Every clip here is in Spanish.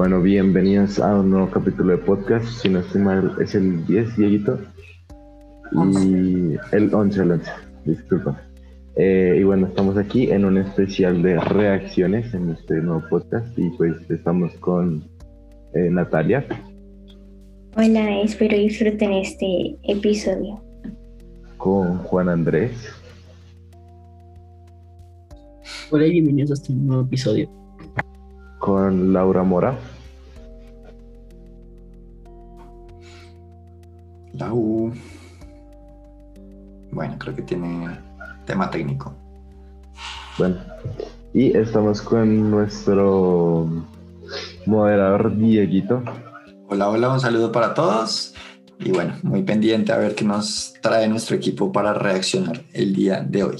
Bueno, bienvenidos a un nuevo capítulo de podcast. Si no estoy mal, es el 10, Dieguito. Y el 11, el 11, disculpa. Eh, y bueno, estamos aquí en un especial de reacciones en este nuevo podcast. Y pues estamos con eh, Natalia. Hola, espero disfruten este episodio. Con Juan Andrés. Hola y bienvenidos a este nuevo episodio. Con Laura Mora. Lau. Bueno, creo que tiene tema técnico. Bueno, y estamos con nuestro moderador Dieguito. Hola, hola, un saludo para todos. Y bueno, muy pendiente a ver qué nos trae nuestro equipo para reaccionar el día de hoy.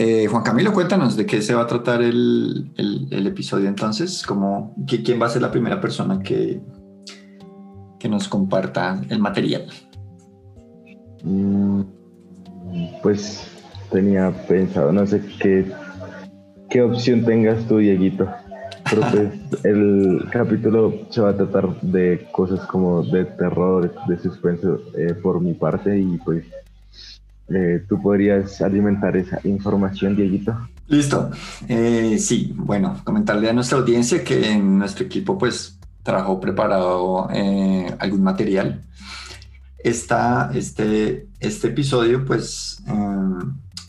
Eh, Juan Camilo, cuéntanos de qué se va a tratar el, el, episodio entonces, como, ¿quién va a ser la primera persona que, que nos comparta el material? Mm, pues tenía pensado, no sé qué, qué opción tengas tú, Dieguito. Pero pues el capítulo se va a tratar de cosas como de terror, de suspenso eh, por mi parte y pues eh, tú podrías alimentar esa información, Dieguito. Listo. Eh, sí, bueno, comentarle a nuestra audiencia que en nuestro equipo pues trabajó preparado eh, algún material. Está este, este episodio pues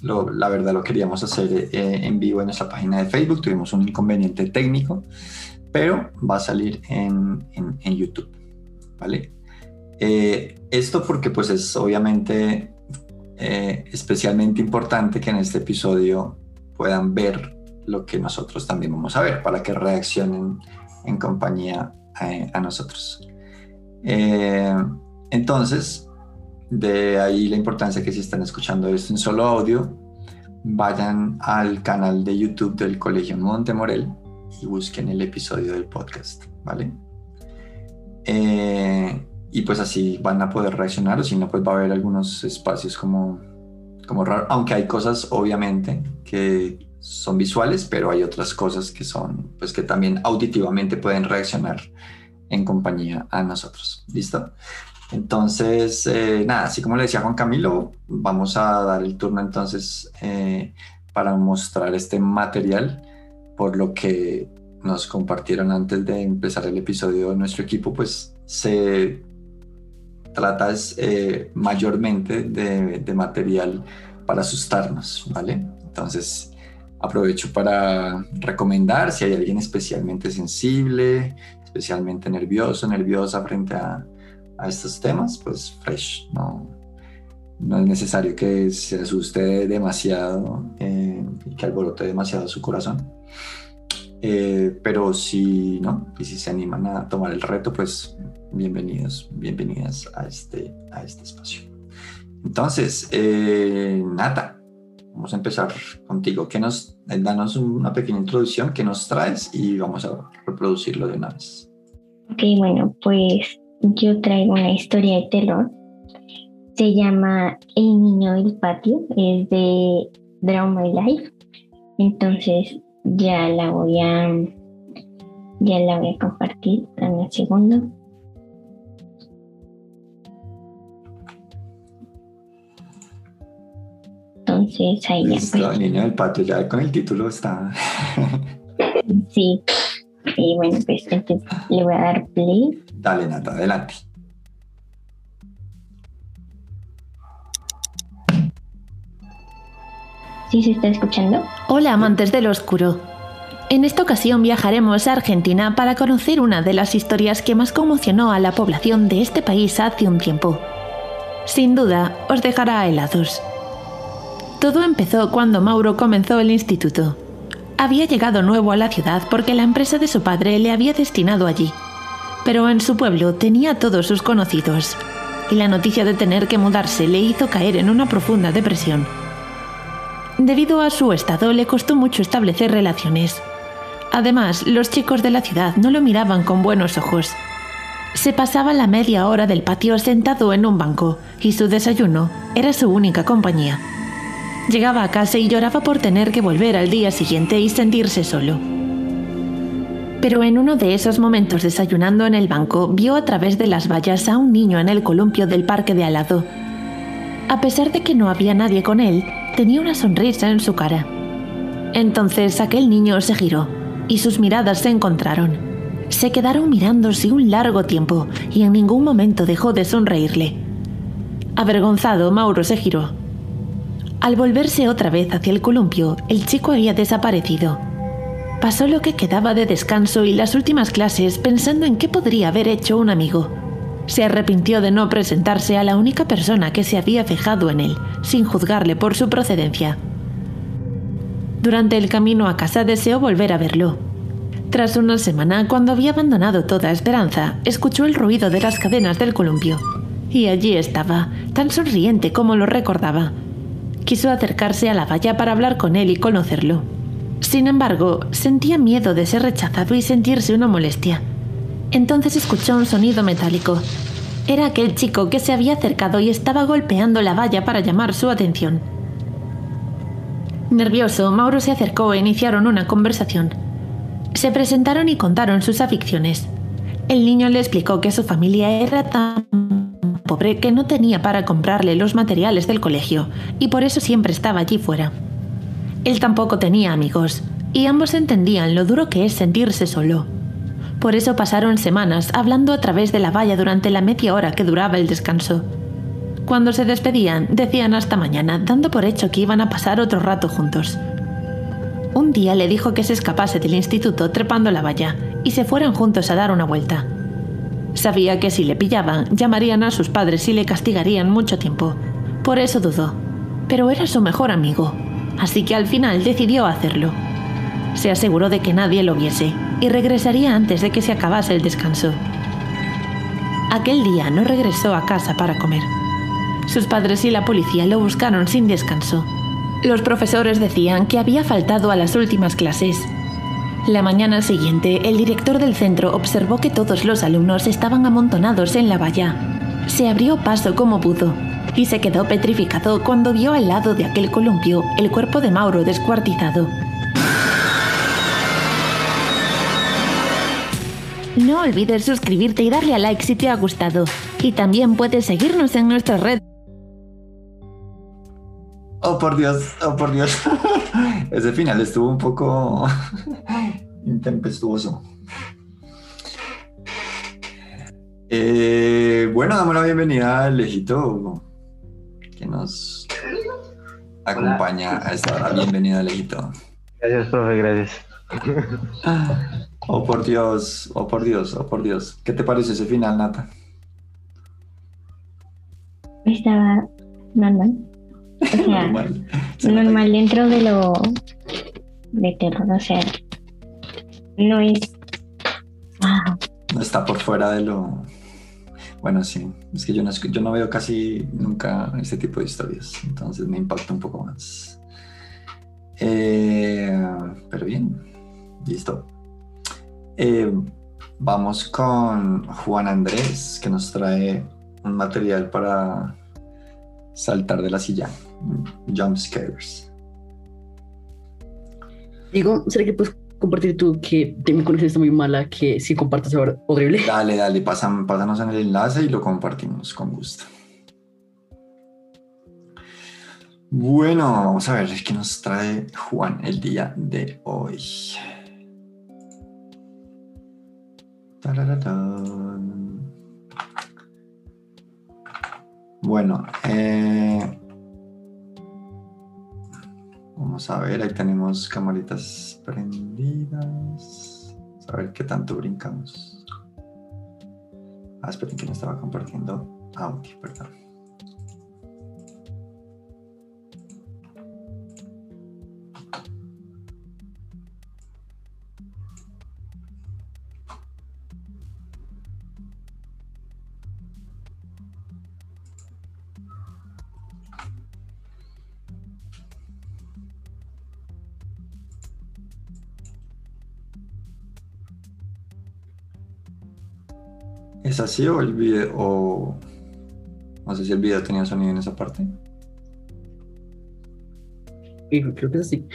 la verdad lo queríamos hacer en vivo en nuestra página de Facebook, tuvimos un inconveniente técnico, pero va a salir en, en, YouTube, ¿vale? esto porque pues es obviamente eh, especialmente importante que en este episodio puedan ver lo que nosotros también vamos a ver para que reaccionen en compañía a, nosotros. Eh, entonces, de ahí la importancia que si están escuchando esto en solo audio, vayan al canal de YouTube del Colegio Montemorel y busquen el episodio del podcast, ¿vale? Eh, y pues así van a poder reaccionar o si no pues va a haber algunos espacios como como raro, aunque hay cosas obviamente que son visuales, pero hay otras cosas que son pues que también auditivamente pueden reaccionar en compañía a nosotros. ¿Listo? Entonces, eh, nada, así como le decía Juan Camilo, vamos a dar el turno entonces eh, para mostrar este material, por lo que nos compartieron antes de empezar el episodio nuestro equipo, pues se trata eh, mayormente de, material para asustarnos, ¿vale? Entonces, aprovecho para recomendar si hay alguien especialmente sensible, especialmente nervioso, nerviosa frente a, estos temas, pues fresh, no, no es necesario que se asuste demasiado eh, y que alborote demasiado su corazón. Eh, pero si no, y si se animan a tomar el reto, pues bienvenidos, bienvenidas a este, a este espacio. Entonces, eh, Nata, vamos a empezar contigo. ¿Qué nos, danos una pequeña introducción, qué nos traes y vamos a reproducirlo de una vez. Ok, bueno, pues yo traigo una historia de terror. Se llama El niño del patio, es de Drama My Life. Entonces ya la voy a ya la voy a compartir en un segundo. Entonces ahí ya. Pues, el niño del patio, ya con el título está. sí. Y bueno, pues entonces le voy a dar play. Dale, Nata, adelante. ¿Sí se está escuchando? Hola, amantes del oscuro. En esta ocasión viajaremos a Argentina para conocer una de las historias que más conmocionó a la población de este país hace un tiempo. Sin duda, os dejará helados. Todo empezó cuando Mauro comenzó el instituto. Había llegado nuevo a la ciudad porque la empresa de su padre le había destinado allí. Pero en su pueblo tenía todos sus conocidos, y la noticia de tener que mudarse le hizo caer en una profunda depresión. Debido a su estado le costó mucho establecer relaciones. Además, los chicos de la ciudad no lo miraban con buenos ojos. Se pasaba la media hora del patio sentado en un banco y su desayuno era su única compañía. Llegaba a casa y lloraba por tener que volver al día siguiente y sentirse solo. Pero en uno de esos momentos desayunando en el banco, vio a través de las vallas a un niño en el columpio del parque de al lado. A pesar de que no había nadie con él, tenía una sonrisa en su cara. Entonces aquel niño se giró y sus miradas se encontraron. Se quedaron mirándose un largo tiempo y en ningún momento dejó de sonreírle. Avergonzado, Mauro se giró. Al volverse otra vez hacia el columpio, el chico había desaparecido. Pasó lo que quedaba de descanso y las últimas clases pensando en qué podría haber hecho un amigo. Se arrepintió de no presentarse a la única persona que se había fijado en él, sin juzgarle por su procedencia. Durante el camino a casa deseó volver a verlo. Tras una semana, cuando había abandonado toda esperanza, escuchó el ruido de las cadenas del columpio. Y allí estaba, tan sonriente como lo recordaba, Quiso acercarse a la valla para hablar con él y conocerlo. Sin embargo, sentía miedo de ser rechazado y sentirse una molestia. Entonces escuchó un sonido metálico. Era aquel chico que se había acercado y estaba golpeando la valla para llamar su atención. Nervioso, Mauro se acercó e iniciaron una conversación. Se presentaron y contaron sus aficiones. El niño le explicó que su familia era tan pobre que no tenía para comprarle los materiales del colegio y por eso siempre estaba allí fuera. Él tampoco tenía amigos y ambos entendían lo duro que es sentirse solo. Por eso pasaron semanas hablando a través de la valla durante la media hora que duraba el descanso. Cuando se despedían, decían hasta mañana, dando por hecho que iban a pasar otro rato juntos. Un día le dijo que se escapase del instituto trepando la valla y se fueran juntos a dar una vuelta. Sabía que si le pillaban, llamarían a sus padres y le castigarían mucho tiempo. Por eso dudó. Pero era su mejor amigo, así que al final decidió hacerlo. Se aseguró de que nadie lo viese y regresaría antes de que se acabase el descanso. Aquel día no regresó a casa para comer. Sus padres y la policía lo buscaron sin descanso. Los profesores decían que había faltado a las últimas clases la mañana siguiente, el director del centro observó que todos los alumnos estaban amontonados en la valla. Se abrió paso como pudo y se quedó petrificado cuando vio al lado de aquel columpio el cuerpo de Mauro descuartizado. No olvides suscribirte y darle a like si te ha gustado. Y también puedes seguirnos en nuestra red. Oh, por Dios, oh, por Dios. Ese final estuvo un poco intempestuoso. Eh, bueno, damos la bienvenida al Lejito que nos acompaña a esta hora. Bienvenido, Lejito. Gracias, profe, gracias. Oh, por Dios, oh, por Dios, oh, por Dios. ¿Qué te parece ese final, Nata? Estaba normal. O sea, Normal. Normal dentro de lo de terror, o sea, no es. No está por fuera de lo. Bueno, sí. Es que yo no, yo no veo casi nunca este tipo de historias. Entonces me impacta un poco más. Eh, pero bien. Listo. Eh, vamos con Juan Andrés, que nos trae un material para saltar de la silla. Jump scares. Digo, ¿será que puedes compartir tú que mi conexión está muy mala, que si compartas ahora horrible? Dale, dale, pasan- pásanos en el enlace y lo compartimos con gusto. Bueno, vamos a ver qué nos trae Juan el día de hoy. Bueno, eh, vamos a ver, ahí tenemos camaritas prendidas. Vamos a ver qué tanto brincamos. Ah, esperen que no estaba compartiendo audio, perdón. ¿Es así o el video? O... No sé si el video tenía sonido en esa parte. Creo que es así.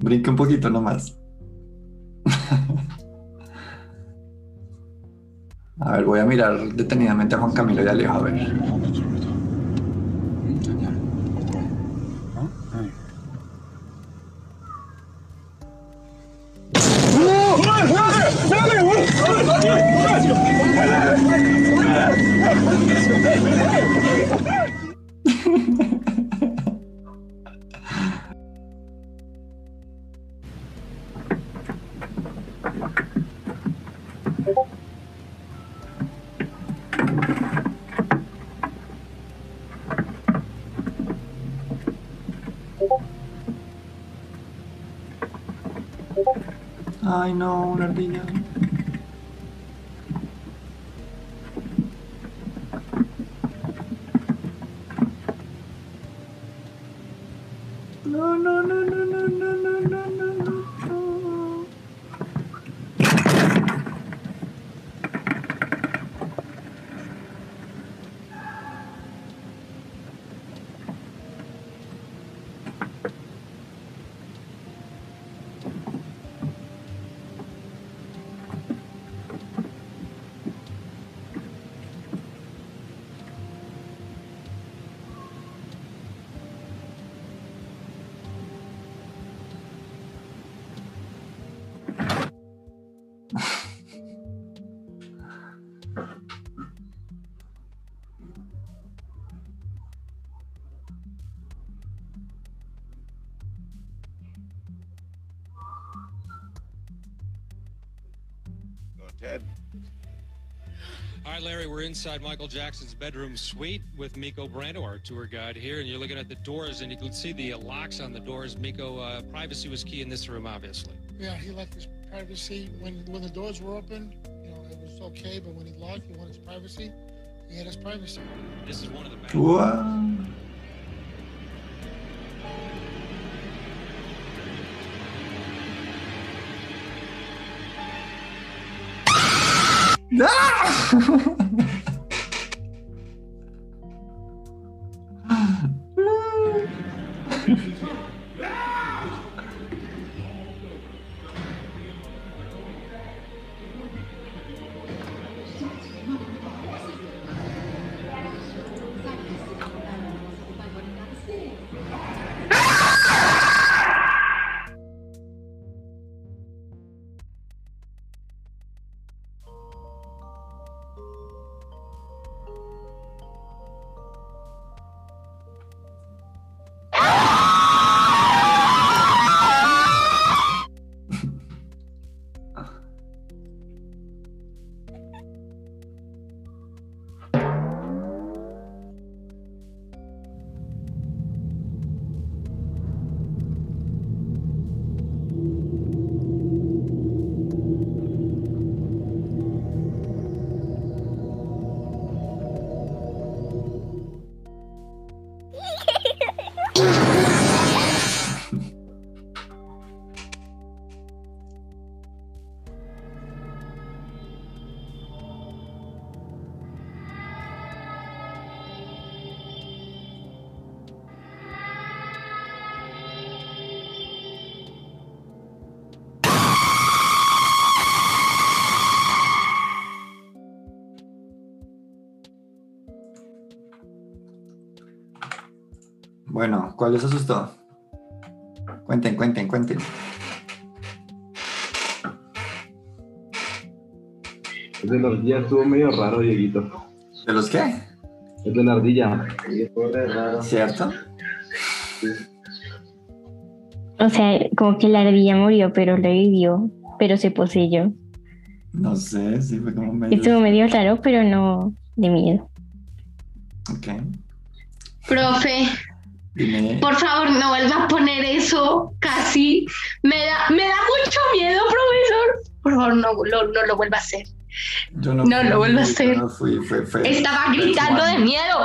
Brinque un poquito nomás. A ver, voy a mirar detenidamente a Juan Camilo y a Alejo a ver. No, no, right, Larry, we're inside Michael Jackson's bedroom suite with Miko Brando, our tour guide here, and you're looking at the doors, and you can see the uh, locks on the doors. Miko, uh, privacy was key in this room, obviously. Yeah, he liked his privacy. When when the doors were open, you know, it was okay, but when he locked, he wanted his privacy. He had his privacy. This is one of the best. Wow. 啊！哈 ¿cuál les asustó? Cuenten, cuenten, cuenten. El de la ardilla estuvo medio raro, Dieguito. ¿De los qué? El de la ardilla. Sí. ¿Cierto? O sea, como que la ardilla murió, pero revivió, pero se poseyó. No sé, sí, fue como medio... Estuvo medio raro, pero no de miedo. Ok. Profe, Dime. por favor, no vuelva a poner eso casi. Me da, me da mucho miedo, profesor. Por favor, no, lo- no lo vuelva a hacer. Yo no, lo vuelvo a hacer. no fui, fue- fue- Estaba fue gritando de miedo.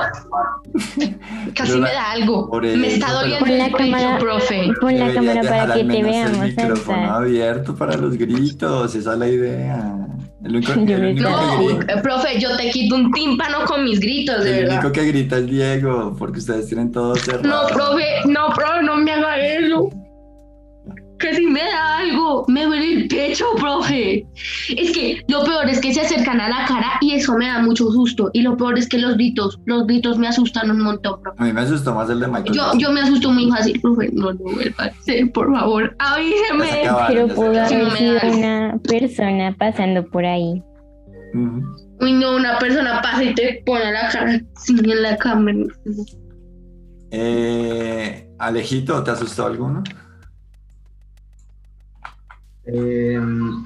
Casi me da algo. Me está doliendo Pon la el pecho, cámara, profe. pon la cámara para dejar que te veamos. El micrófono abierto para los gritos, esa es la idea. El único, Yo el único que No, profe, yo te quito un tímpano con mis gritos, de el verdad. único que grita es Diego, porque ustedes tienen todo cerrado. No, profe, no, profe, no me haga eso. Que si me da algo, me duele el pecho, profe. Es que lo peor es que se acercan a la cara y eso me da mucho susto. Y lo peor es que los gritos, los gritos me asustan un montón, profe. A mí me asustó más el de Michael. Yo, yo me asusto muy fácil, profe. No lo vuelva a hacer, por favor. Avíseme. Pero pudo haber sido una persona pasando por ahí. Ujú. Uy, no, una persona pasa y te pone la cara así en la cámara. Eh, Alejito, ¿te asustó alguno? Eh,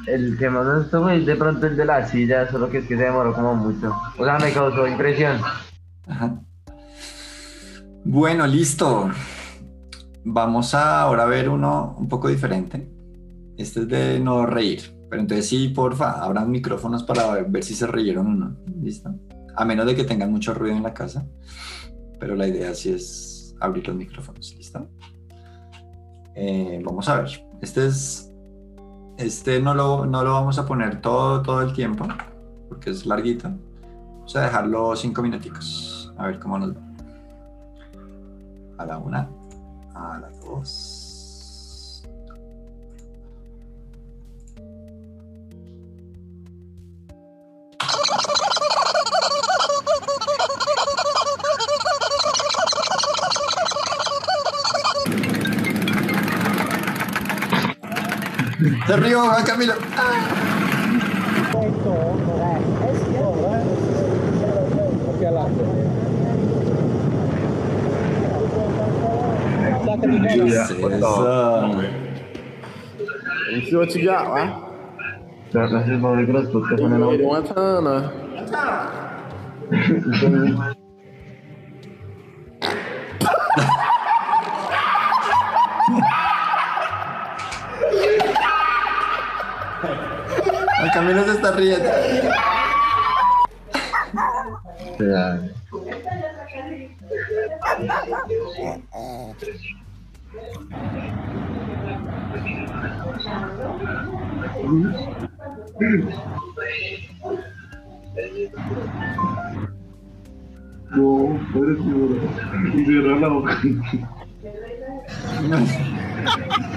el que más me gustó de pronto el de la silla, solo que es que se demoró como mucho. O sea, me causó impresión. Ajá. Bueno, listo. Vamos a ahora ver uno un poco diferente. Este es de no reír. Pero entonces sí, porfa, abran micrófonos para ver, si se reyeron o no. ¿Listo? A menos de que tengan mucho ruido en la casa. Pero la idea sí es abrir los micrófonos. ¿Listo? Eh, vamos a ver. Este es. Este no lo, no lo vamos a poner todo, todo el tiempo. Porque es larguito. Vamos a dejarlo cinco minuticos. A ver cómo nos va. A la una. A la dos. Se rió, Juan Camilo. ¿Qué es eso? Let's see what you riendo. No, pobre seguro. Y cerrar la boca.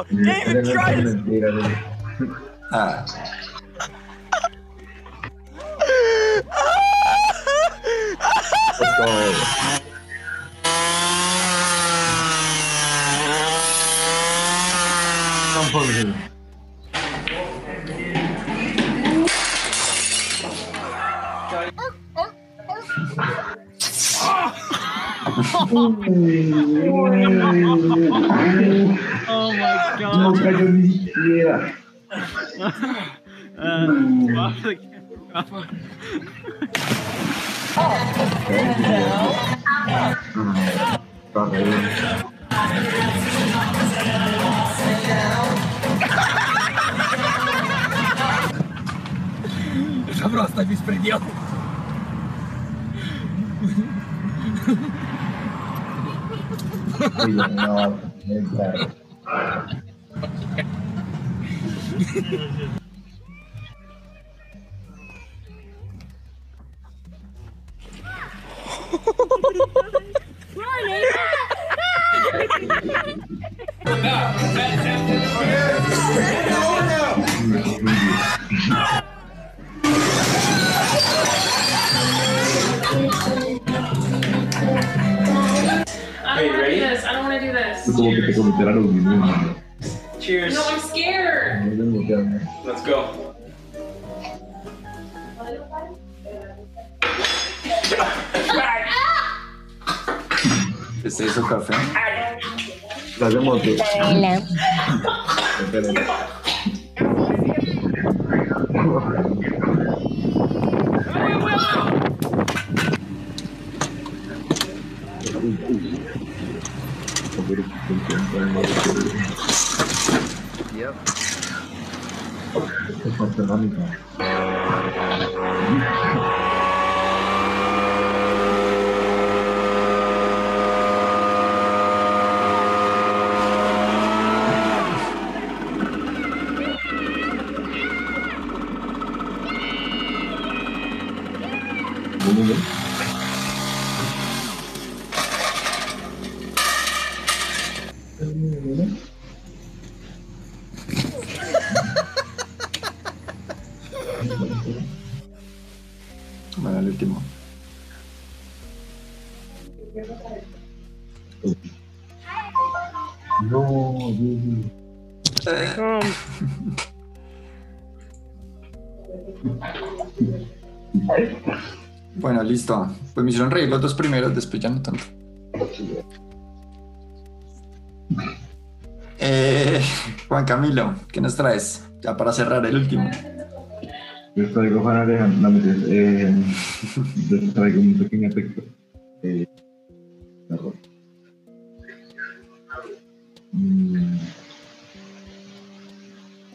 out. Try to. Ah. Это просто беспредел. We don't know. ¿Es eso café? La de moto. Bueno, Bueno, listo. Pues me hicieron reír los dos primeros, después ya no tanto. Eh, Juan Camilo, ¿qué nos traes? Ya para cerrar el último. Les traigo Juan Alejandro, no eh, les traigo un pequeño texto. Eh. Mm.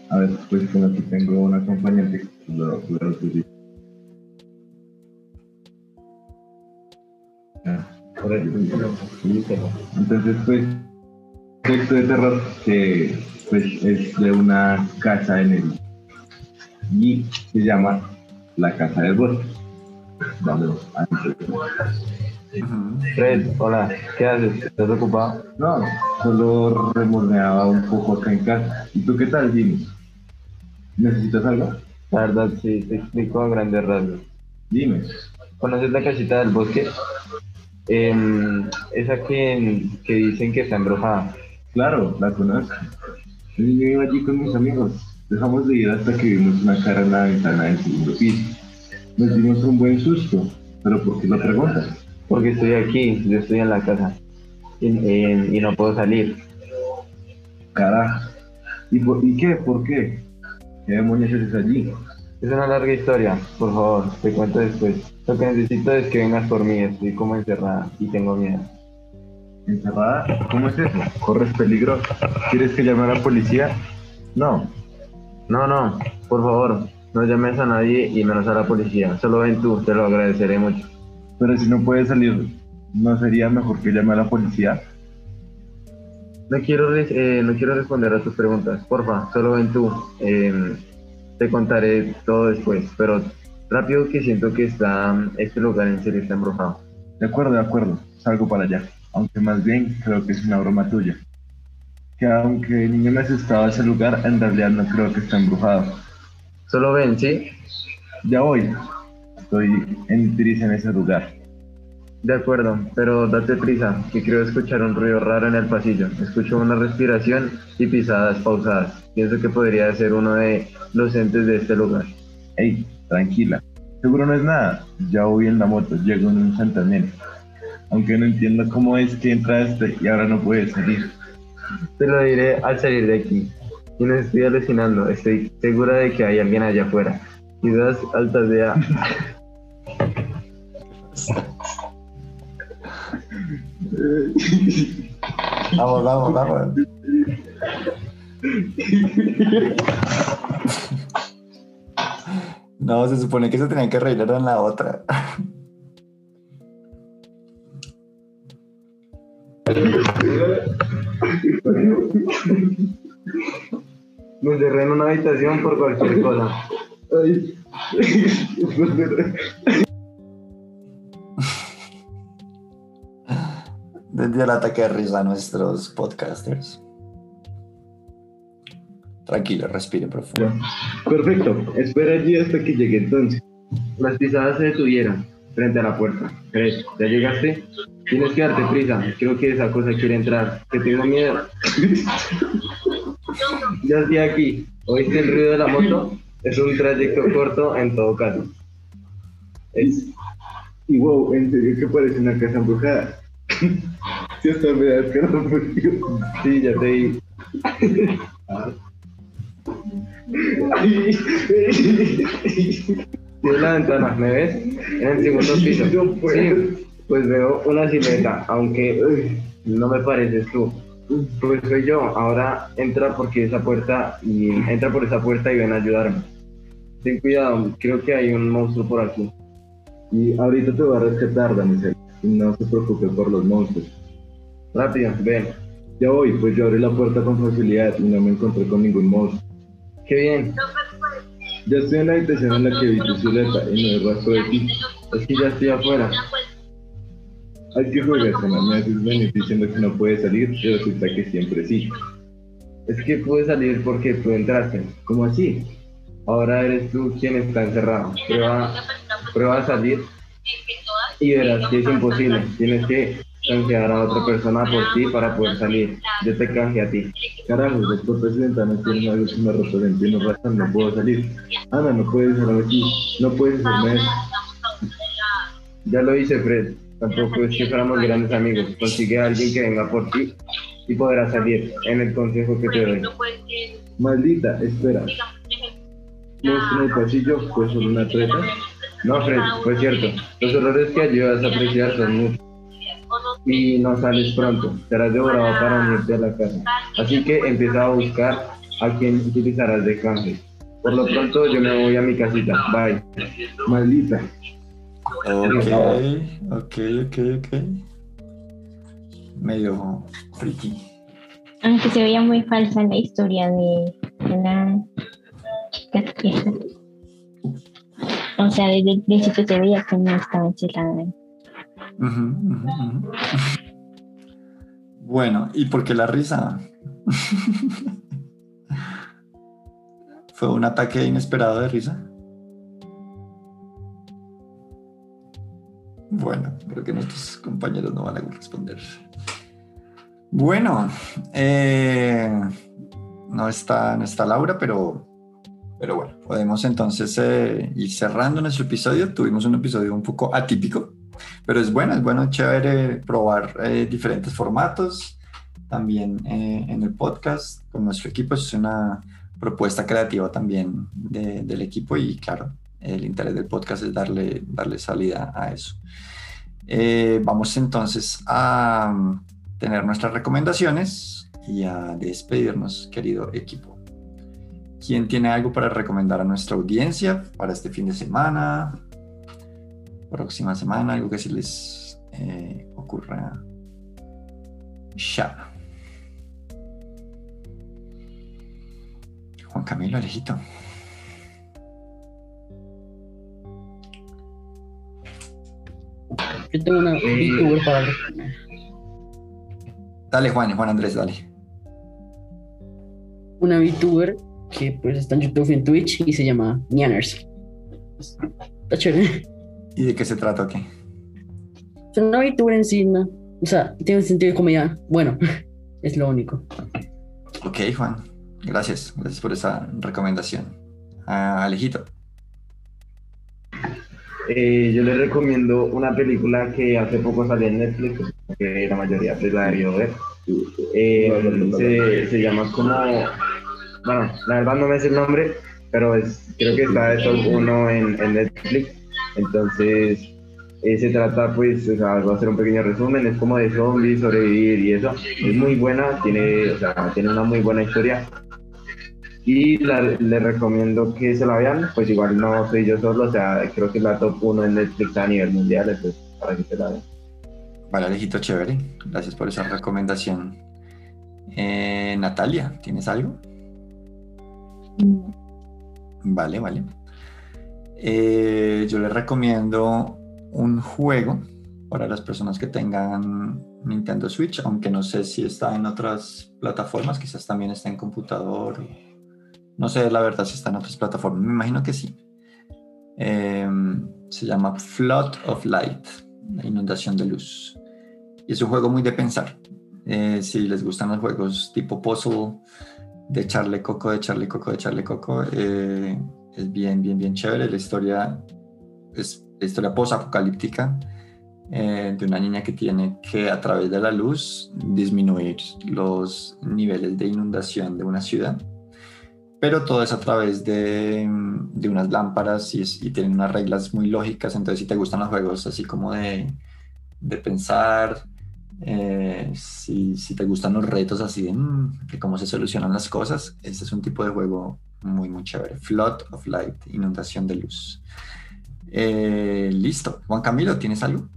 A ver, pues con aquí tengo un acompañante. Lo, lo utilizo. Por ahí, Entonces, pues, texto de terror que pues, es de una casa en el y se llama La Casa del Bosque. Fred, hola, ¿qué haces? ¿Estás ocupado? No, solo remoneaba un poco acá en casa. ¿Y tú qué tal, Jimmy? ¿Necesitas algo? La verdad, sí, te explico a grandes rasgos. Dime. ¿Conoces la casita del bosque? Em, esa que, que dicen que está embrujada. Claro, la conozco. Yo iba allí con mis amigos. Dejamos de ir hasta que vimos una cara en la ventana del segundo piso. Nos dimos un buen susto. ¿Pero por qué lo preguntas? Porque estoy aquí, yo estoy en la casa. Y, eh, y no puedo salir. Carajo. ¿Y, por, ¿Y qué? ¿Por qué? ¿Qué demonios haces allí? Es una larga historia, por favor, te cuento después. Lo que necesito es que vengas por mí, estoy como encerrada y tengo miedo. ¿Encerrada? ¿Cómo es eso? ¿Corres peligro? ¿Quieres que llame a la policía? No. No, no, por favor, no llames a nadie y menos a la policía. Solo ven tú, te lo agradeceré mucho. Pero si no puedes salir, ¿no sería mejor que llame a la policía? No quiero, res- eh, no quiero responder a tus preguntas, porfa, solo ven tú. Eh, te contaré todo después, pero rápido que siento que está este lugar en serio está embrujado. De acuerdo, de acuerdo, salgo para allá. Aunque más bien creo que es una broma tuya. Que aunque el niño me asustaba ese lugar, en realidad no creo que está embrujado. Solo ven, ¿sí? Ya voy. Estoy en prisa en ese lugar. De acuerdo, pero date prisa, que creo escuchar un ruido raro en el pasillo. Escucho una respiración y pisadas pausadas. Pienso que podría ser uno de los entes de este lugar. Ey, tranquila. Seguro no es nada. Ya voy en la moto, llego en un instantáneamente. Aunque no entiendo cómo es que entraste y ahora no puedes salir. Te lo diré al salir de aquí. Y no estoy alucinando, estoy segura de que hay alguien allá afuera. Quizás altadea. Vamos, vamos, vamos. No, se supone que se tenían que era en la otra. Me encerré en una habitación por cualquier cosa. Ay. Desde el ataque de risa a nuestros podcasters. Tranquilo, respire profundo. Perfecto, espera allí hasta que llegue entonces. Las pisadas se detuvieron frente a la puerta. ¿Ya llegaste? Tienes que darte prisa. Creo que esa cosa quiere entrar. Que tengo miedo. ya estoy aquí. ¿Oíste el ruido de la moto? Es un trayecto corto en todo caso. Es... Y wow, en serio que parece una casa embrujada. Si hasta me Sí, ya te di. Tienes la ventana, ¿me ves? En el segundo piso. Sí, pues veo una silueta, aunque uy, no me pareces tú. Pues soy yo. Ahora entra porque esa puerta y entra por esa puerta y ven a ayudarme. Ten cuidado, creo que hay un monstruo por aquí. Y ahorita te voy a rescatar, damisela. Y no se preocupe por los monstruos. Rápido, ven. Ya voy, pues yo abrí la puerta con facilidad y no me encontré con ningún monstruo. ¡Qué bien! Ya estoy en la habitación en la que vi tu silueta y no hay rastro de ti. Es que ya estoy afuera. Hay que juegas, Ana. Me haces venir diciendo que no puedes salir y resulta que siempre sí. Es que puedes salir porque tú entraste. ¿Cómo así? Ahora eres tú quien está encerrado. Prueba, prueba a salir y verás que es imposible. Tienes que canjear a otra persona por ti para poder salir. Yo te canje a ti. Carajo, doctor presidenta, no tiene algo que me represente no razón, no puedo salir. Ana, no puedes hacerlo aquí. No puedes hacerme eso. Ya lo hice, Fred. Tampoco es que fuéramos grandes amigos. Consigue a alguien que venga por ti y podrás salir en el consejo que te doy. Maldita, espera. ¿No es que en el pasillo solo una treta? No, Fred, fue cierto. Los errores que ayudas a apreciar son muchos. Y no sales pronto. Serás devorado para unirte a la casa. Así que empieza a buscar a quien utilizarás de canje. Por lo pronto yo me voy a mi casita. Bye. Maldita. Ok, ok, ok, ok. Medio friki. Aunque se veía muy falsa la historia de la chica esa. O sea, desde el principio se veía que no estaba Bueno, ¿y por qué la risa? ¿Fue un ataque inesperado de risa? Bueno, creo que nuestros compañeros no van a responder. Bueno, eh, no, está, no está Laura, pero, pero bueno, podemos entonces eh, ir cerrando nuestro episodio. Tuvimos un episodio un poco atípico, pero es bueno, es bueno, chévere probar eh, diferentes formatos también eh, en el podcast con nuestro equipo. Es una propuesta creativa también de- del equipo y claro, el interés del podcast es darle, darle salida a eso. Eh, vamos entonces a mm, tener nuestras recomendaciones y a despedirnos, querido equipo. ¿Quién tiene algo para recomendar a nuestra audiencia para este fin de semana? Próxima semana, algo que se les eh, ocurra ya. Juan Camilo Alejito. Yo tengo una VTuber para Dale, Juan, Juan Andrés, dale. una VTuber que pues está en YouTube y en Twitch y se llama Nianers. Está chévere. ¿Y de qué se trata o qué? Es una VTuber en sí, ¿no? O sea, tiene un sentido de comedia. Bueno, es lo único. Ok, Juan. Gracias. Gracias por esa recomendación. Ah, Alejito. Eh, yo les recomiendo una película que hace poco salió en Netflix, que la mayoría pues la debió ver. Eh, se, se llama como, bueno, la verdad no me sé el nombre, pero es, creo que está de top 1 en, en Netflix. Entonces, eh, se trata, pues, o sea, voy a hacer un pequeño resumen, es como de zombies, sobrevivir y eso. Es muy buena, tiene, o sea, tiene una muy buena historia. Y la- le recomiendo que se la vean, pues igual no soy yo solo, o sea, creo que es la top 1 en Netflix a nivel mundial, entonces para que se la vean. Vale, Alejito, chévere. Gracias por esa recomendación. Eh, Natalia, ¿tienes algo? Vale, vale. Eh, yo les recomiendo un juego para las personas que tengan Nintendo Switch, aunque no sé si está en otras plataformas, quizás también está en computador. No sé la verdad si está en otras plataformas, me imagino que sí. Eh, se llama Flood of Light, la inundación de luz. Y es un juego muy de pensar. Eh, si les gustan los juegos tipo puzzle, de echarle coco, de echarle coco, de echarle coco, eh, es bien, bien, bien chévere. La historia es historia post-apocalíptica eh, de una niña que tiene que a través de la luz disminuir los niveles de inundación de una ciudad. Pero todo es a través de, de unas lámparas y, tienen unas reglas muy lógicas. Entonces, si te gustan los juegos así como de, de pensar, eh, si, si te gustan los retos así de, mm, de cómo se solucionan las cosas, este es un tipo de juego muy, muy chévere. Flood of Light, inundación de luz. Eh, listo. Juan Camilo, ¿tienes algo?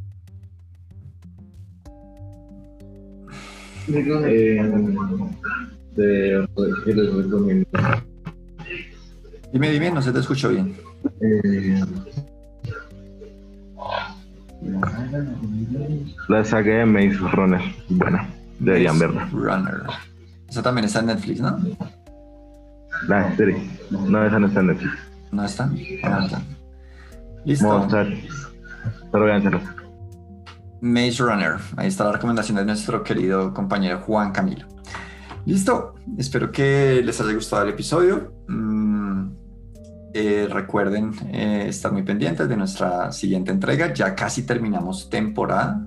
Eh, de. Dime, dime, no se te escuchó bien. Eh, la saga de Maze Runner, bueno, deberían verla. Runner. Esa también está en Netflix, ¿no? No, esa no está en Netflix. No está. Ah, está. Listo. Mozart, pero véanselo. Maze Runner. Ahí está la recomendación de nuestro querido compañero Juan Camilo. Listo. Espero que les haya gustado el episodio. Mm, eh, recuerden eh, estar muy pendientes de nuestra siguiente entrega. Ya casi terminamos temporada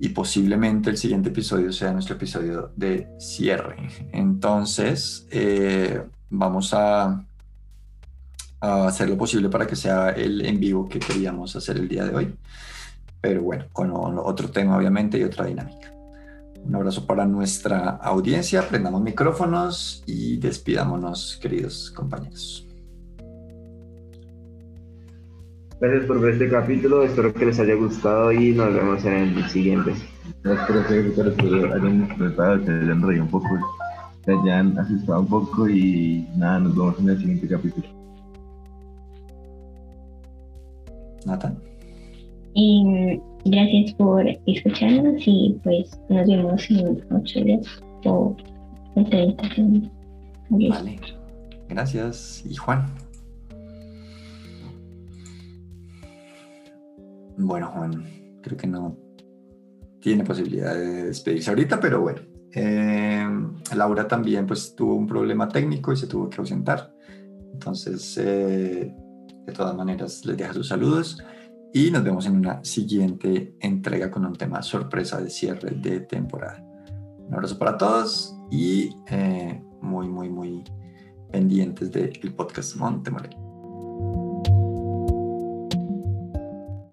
y posiblemente el siguiente episodio sea nuestro episodio de cierre. Entonces, eh, vamos a, a hacer lo posible para que sea el en vivo que queríamos hacer el día de hoy pero bueno, con otro tema obviamente y otra dinámica. Un abrazo para nuestra audiencia, prendamos micrófonos y despidámonos, queridos compañeros. Gracias por ver este capítulo, espero que les haya gustado y nos vemos en el siguiente. Espero que que hayan disfrutado, que hayan reído un poco, que hayan asustado un poco y nada, nos vemos en el siguiente capítulo. Nathan. Y gracias por escucharnos y pues nos vemos en ocho días o en 30 segundos. Vale, gracias. Y Juan. Bueno, Juan, creo que no tiene posibilidad de despedirse ahorita, pero bueno. Eh, Laura también pues tuvo un problema técnico y se tuvo que ausentar. Entonces, eh, de todas maneras, les dejo sus saludos y nos vemos en una siguiente entrega con un tema sorpresa de cierre de temporada. Un abrazo para todos y eh, muy, muy, muy pendientes del podcast Montemorel.